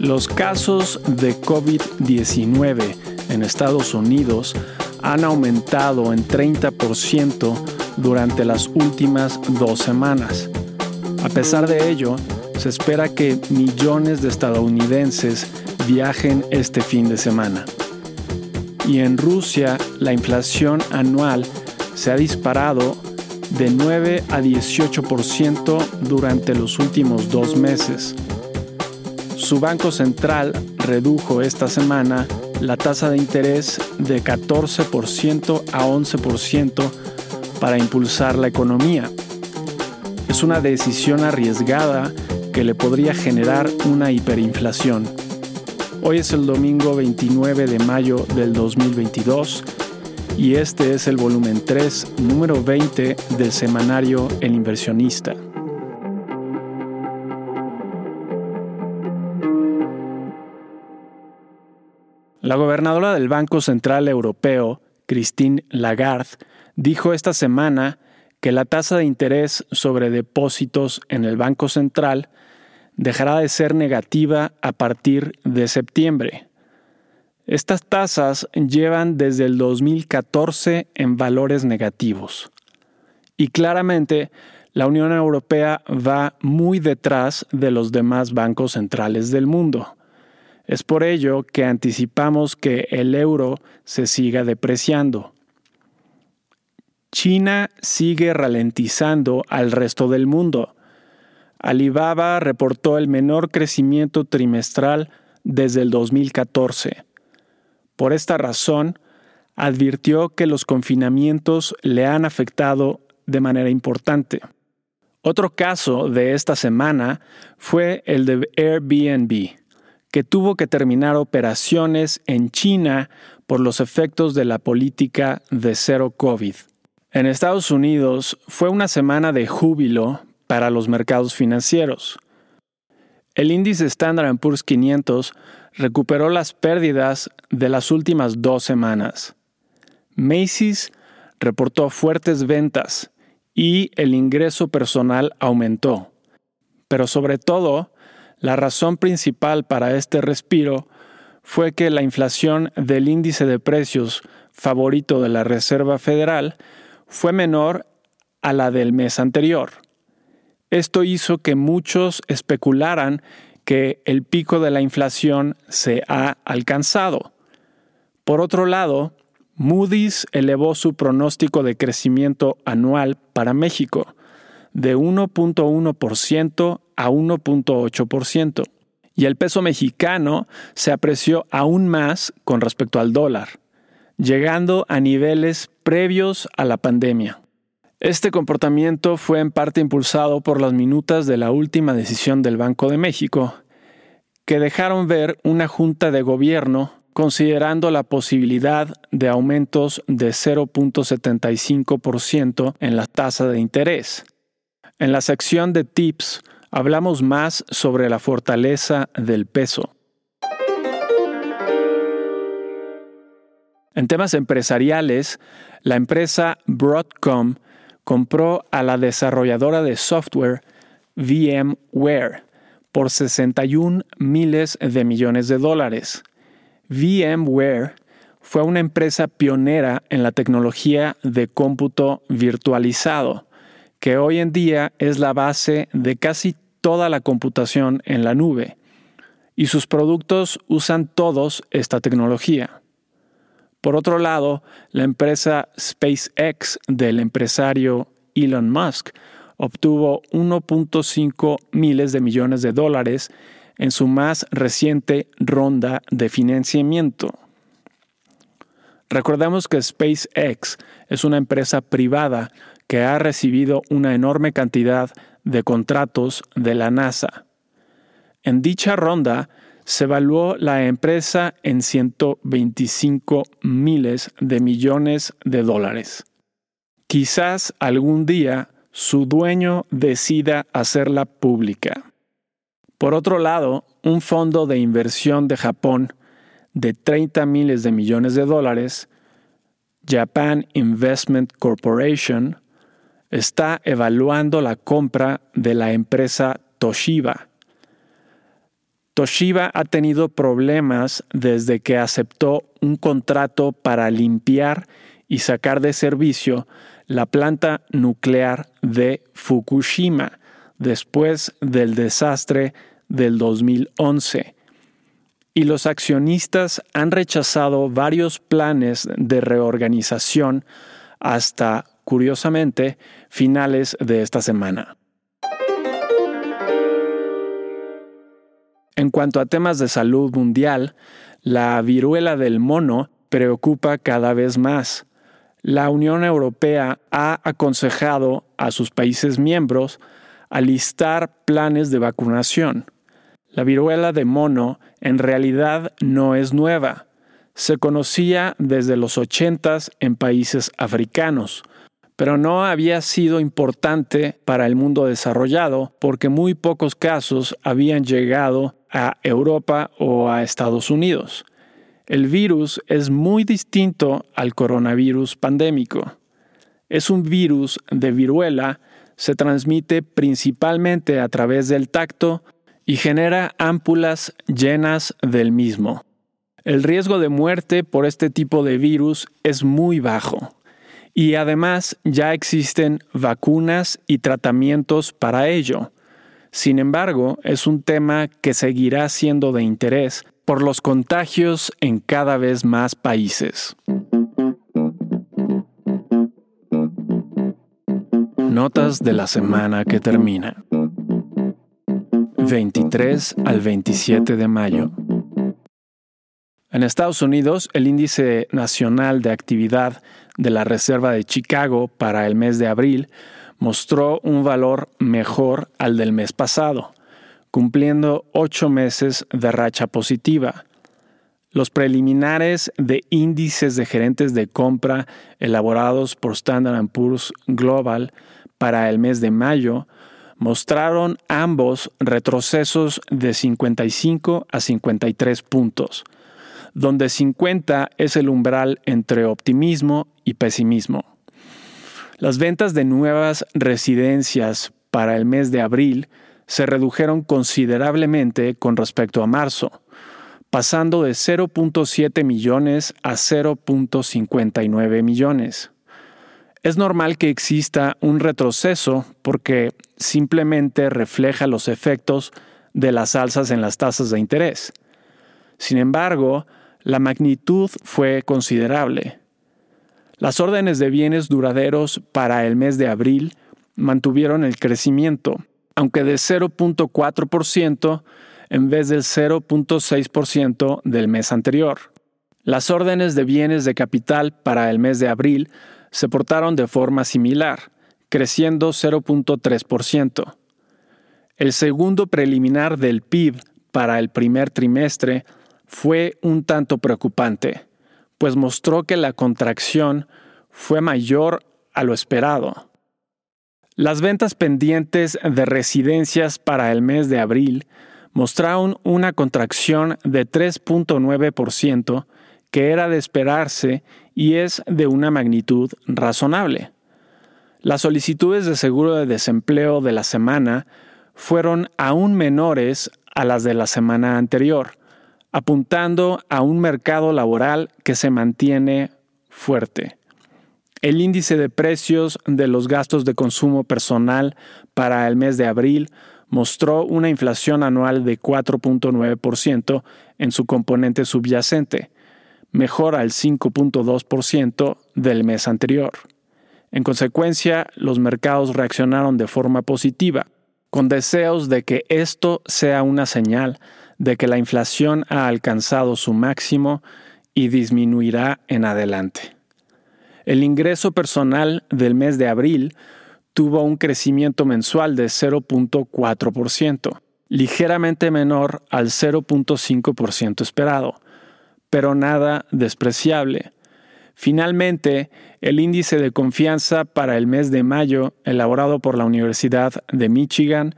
Los casos de COVID-19 en Estados Unidos han aumentado en 30% durante las últimas dos semanas. A pesar de ello, se espera que millones de estadounidenses viajen este fin de semana. Y en Rusia, la inflación anual se ha disparado de 9 a 18% durante los últimos dos meses. Su Banco Central redujo esta semana la tasa de interés de 14% a 11% para impulsar la economía. Es una decisión arriesgada que le podría generar una hiperinflación. Hoy es el domingo 29 de mayo del 2022 y este es el volumen 3, número 20 del semanario El inversionista. La gobernadora del Banco Central Europeo, Christine Lagarde, dijo esta semana que la tasa de interés sobre depósitos en el Banco Central dejará de ser negativa a partir de septiembre. Estas tasas llevan desde el 2014 en valores negativos. Y claramente, la Unión Europea va muy detrás de los demás bancos centrales del mundo. Es por ello que anticipamos que el euro se siga depreciando. China sigue ralentizando al resto del mundo. Alibaba reportó el menor crecimiento trimestral desde el 2014 por esta razón, advirtió que los confinamientos le han afectado de manera importante. Otro caso de esta semana fue el de Airbnb, que tuvo que terminar operaciones en China por los efectos de la política de cero COVID. En Estados Unidos fue una semana de júbilo para los mercados financieros. El índice Standard Poor's 500 recuperó las pérdidas de las últimas dos semanas. Macy's reportó fuertes ventas y el ingreso personal aumentó. Pero sobre todo, la razón principal para este respiro fue que la inflación del índice de precios favorito de la Reserva Federal fue menor a la del mes anterior. Esto hizo que muchos especularan que el pico de la inflación se ha alcanzado. Por otro lado, Moody's elevó su pronóstico de crecimiento anual para México de 1.1% a 1.8%, y el peso mexicano se apreció aún más con respecto al dólar, llegando a niveles previos a la pandemia. Este comportamiento fue en parte impulsado por las minutas de la última decisión del Banco de México, que dejaron ver una junta de gobierno considerando la posibilidad de aumentos de 0.75% en la tasa de interés. En la sección de tips hablamos más sobre la fortaleza del peso. En temas empresariales, la empresa Broadcom compró a la desarrolladora de software VMware por 61 miles de millones de dólares. VMware fue una empresa pionera en la tecnología de cómputo virtualizado, que hoy en día es la base de casi toda la computación en la nube, y sus productos usan todos esta tecnología. Por otro lado, la empresa SpaceX del empresario Elon Musk obtuvo 1.5 miles de millones de dólares en su más reciente ronda de financiamiento. Recordemos que SpaceX es una empresa privada que ha recibido una enorme cantidad de contratos de la NASA. En dicha ronda, se evaluó la empresa en 125 miles de millones de dólares. Quizás algún día su dueño decida hacerla pública. Por otro lado, un fondo de inversión de Japón de 30 miles de millones de dólares, Japan Investment Corporation, está evaluando la compra de la empresa Toshiba, Toshiba ha tenido problemas desde que aceptó un contrato para limpiar y sacar de servicio la planta nuclear de Fukushima después del desastre del 2011. Y los accionistas han rechazado varios planes de reorganización hasta, curiosamente, finales de esta semana. En cuanto a temas de salud mundial, la viruela del mono preocupa cada vez más. La Unión Europea ha aconsejado a sus países miembros alistar planes de vacunación. La viruela de mono en realidad no es nueva. Se conocía desde los 80 en países africanos, pero no había sido importante para el mundo desarrollado porque muy pocos casos habían llegado a Europa o a Estados Unidos. El virus es muy distinto al coronavirus pandémico. Es un virus de viruela, se transmite principalmente a través del tacto y genera ámpulas llenas del mismo. El riesgo de muerte por este tipo de virus es muy bajo y además ya existen vacunas y tratamientos para ello. Sin embargo, es un tema que seguirá siendo de interés por los contagios en cada vez más países. Notas de la semana que termina. 23 al 27 de mayo. En Estados Unidos, el índice nacional de actividad de la Reserva de Chicago para el mes de abril mostró un valor mejor al del mes pasado, cumpliendo ocho meses de racha positiva. Los preliminares de índices de gerentes de compra elaborados por Standard Poor's Global para el mes de mayo mostraron ambos retrocesos de 55 a 53 puntos, donde 50 es el umbral entre optimismo y pesimismo. Las ventas de nuevas residencias para el mes de abril se redujeron considerablemente con respecto a marzo, pasando de 0.7 millones a 0.59 millones. Es normal que exista un retroceso porque simplemente refleja los efectos de las alzas en las tasas de interés. Sin embargo, la magnitud fue considerable. Las órdenes de bienes duraderos para el mes de abril mantuvieron el crecimiento, aunque de 0.4% en vez del 0.6% del mes anterior. Las órdenes de bienes de capital para el mes de abril se portaron de forma similar, creciendo 0.3%. El segundo preliminar del PIB para el primer trimestre fue un tanto preocupante, pues mostró que la contracción fue mayor a lo esperado. Las ventas pendientes de residencias para el mes de abril mostraron una contracción de 3.9% que era de esperarse y es de una magnitud razonable. Las solicitudes de seguro de desempleo de la semana fueron aún menores a las de la semana anterior, apuntando a un mercado laboral que se mantiene fuerte. El índice de precios de los gastos de consumo personal para el mes de abril mostró una inflación anual de 4.9% en su componente subyacente, mejor al 5.2% del mes anterior. En consecuencia, los mercados reaccionaron de forma positiva, con deseos de que esto sea una señal de que la inflación ha alcanzado su máximo y disminuirá en adelante. El ingreso personal del mes de abril tuvo un crecimiento mensual de 0.4%, ligeramente menor al 0.5% esperado, pero nada despreciable. Finalmente, el índice de confianza para el mes de mayo, elaborado por la Universidad de Michigan,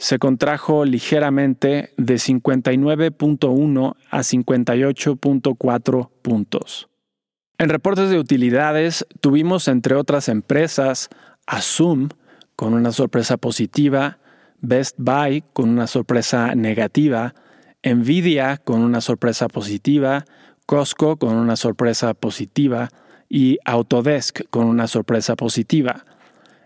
se contrajo ligeramente de 59.1 a 58.4 puntos. En reportes de utilidades tuvimos entre otras empresas a Zoom con una sorpresa positiva, Best Buy con una sorpresa negativa, Nvidia con una sorpresa positiva, Costco con una sorpresa positiva y Autodesk con una sorpresa positiva.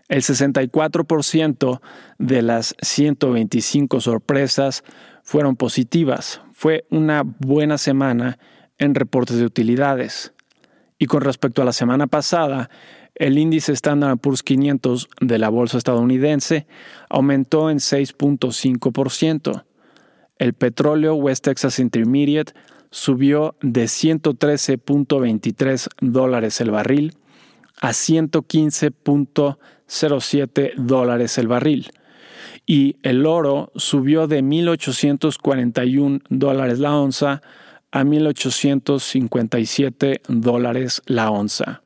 El 64% de las 125 sorpresas fueron positivas. Fue una buena semana en reportes de utilidades. Y con respecto a la semana pasada, el índice Standard Poor's 500 de la bolsa estadounidense aumentó en 6.5%. El petróleo West Texas Intermediate subió de 113.23 dólares el barril a 115.07 dólares el barril. Y el oro subió de 1.841 dólares la onza a 1.857 dólares la onza.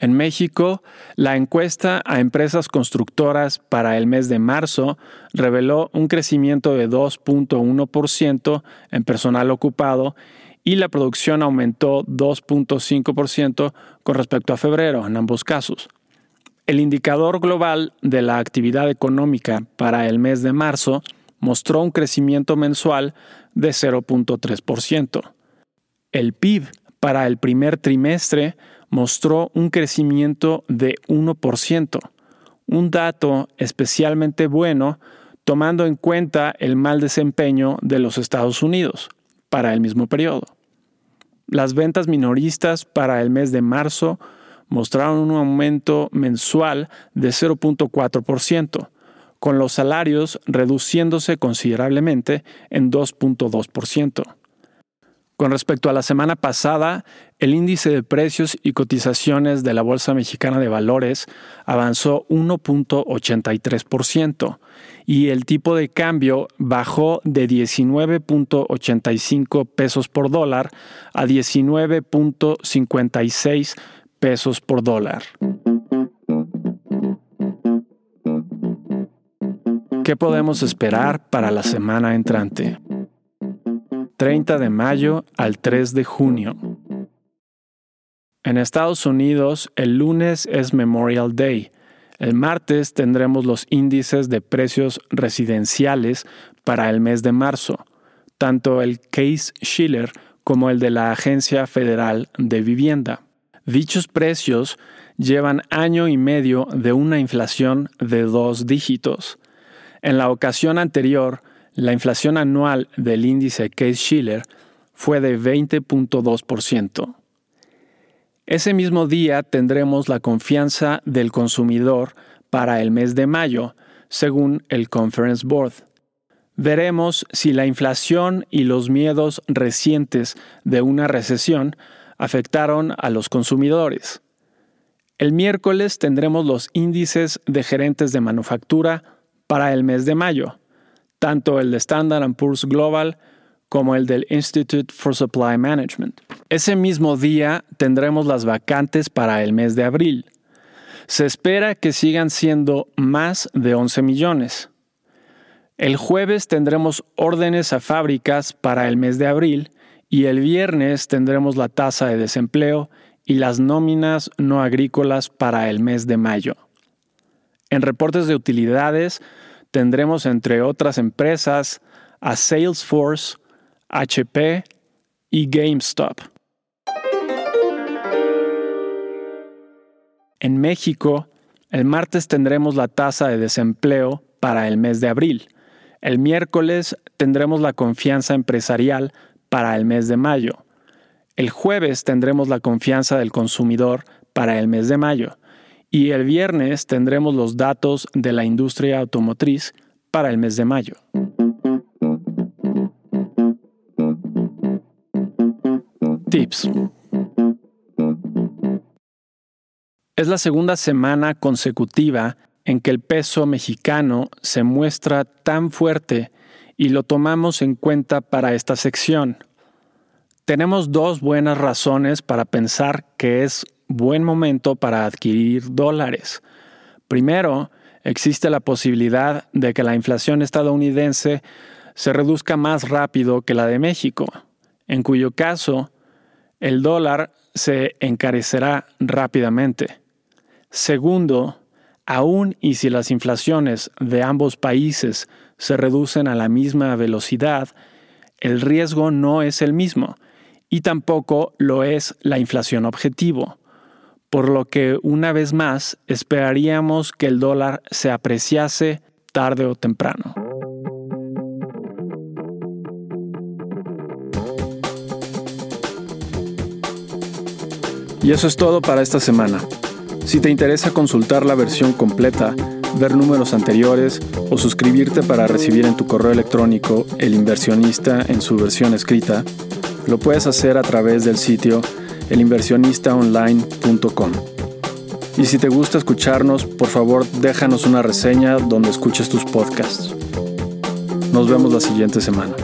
En México, la encuesta a empresas constructoras para el mes de marzo reveló un crecimiento de 2.1% en personal ocupado y la producción aumentó 2.5% con respecto a febrero en ambos casos. El indicador global de la actividad económica para el mes de marzo mostró un crecimiento mensual de 0.3%. El PIB para el primer trimestre mostró un crecimiento de 1%, un dato especialmente bueno tomando en cuenta el mal desempeño de los Estados Unidos para el mismo periodo. Las ventas minoristas para el mes de marzo mostraron un aumento mensual de 0.4%, con los salarios reduciéndose considerablemente en 2.2%. Con respecto a la semana pasada, el índice de precios y cotizaciones de la Bolsa Mexicana de Valores avanzó 1.83% y el tipo de cambio bajó de 19.85 pesos por dólar a 19.56 pesos por dólar. ¿Qué podemos esperar para la semana entrante? 30 de mayo al 3 de junio. En Estados Unidos, el lunes es Memorial Day. El martes tendremos los índices de precios residenciales para el mes de marzo, tanto el Case Schiller como el de la Agencia Federal de Vivienda. Dichos precios llevan año y medio de una inflación de dos dígitos. En la ocasión anterior, la inflación anual del índice Case-Shiller fue de 20.2%. Ese mismo día tendremos la confianza del consumidor para el mes de mayo, según el Conference Board. Veremos si la inflación y los miedos recientes de una recesión afectaron a los consumidores. El miércoles tendremos los índices de gerentes de manufactura para el mes de mayo tanto el de Standard Poor's Global como el del Institute for Supply Management. Ese mismo día tendremos las vacantes para el mes de abril. Se espera que sigan siendo más de 11 millones. El jueves tendremos órdenes a fábricas para el mes de abril y el viernes tendremos la tasa de desempleo y las nóminas no agrícolas para el mes de mayo. En reportes de utilidades tendremos entre otras empresas a Salesforce, HP y GameStop. En México, el martes tendremos la tasa de desempleo para el mes de abril. El miércoles tendremos la confianza empresarial para el mes de mayo. El jueves tendremos la confianza del consumidor para el mes de mayo y el viernes tendremos los datos de la industria automotriz para el mes de mayo. Tips. Es la segunda semana consecutiva en que el peso mexicano se muestra tan fuerte y lo tomamos en cuenta para esta sección. Tenemos dos buenas razones para pensar que es buen momento para adquirir dólares. Primero, existe la posibilidad de que la inflación estadounidense se reduzca más rápido que la de México, en cuyo caso el dólar se encarecerá rápidamente. Segundo, Aún y si las inflaciones de ambos países se reducen a la misma velocidad, el riesgo no es el mismo y tampoco lo es la inflación objetivo, por lo que una vez más esperaríamos que el dólar se apreciase tarde o temprano. Y eso es todo para esta semana. Si te interesa consultar la versión completa, ver números anteriores o suscribirte para recibir en tu correo electrónico El inversionista en su versión escrita, lo puedes hacer a través del sitio elinversionistaonline.com. Y si te gusta escucharnos, por favor déjanos una reseña donde escuches tus podcasts. Nos vemos la siguiente semana.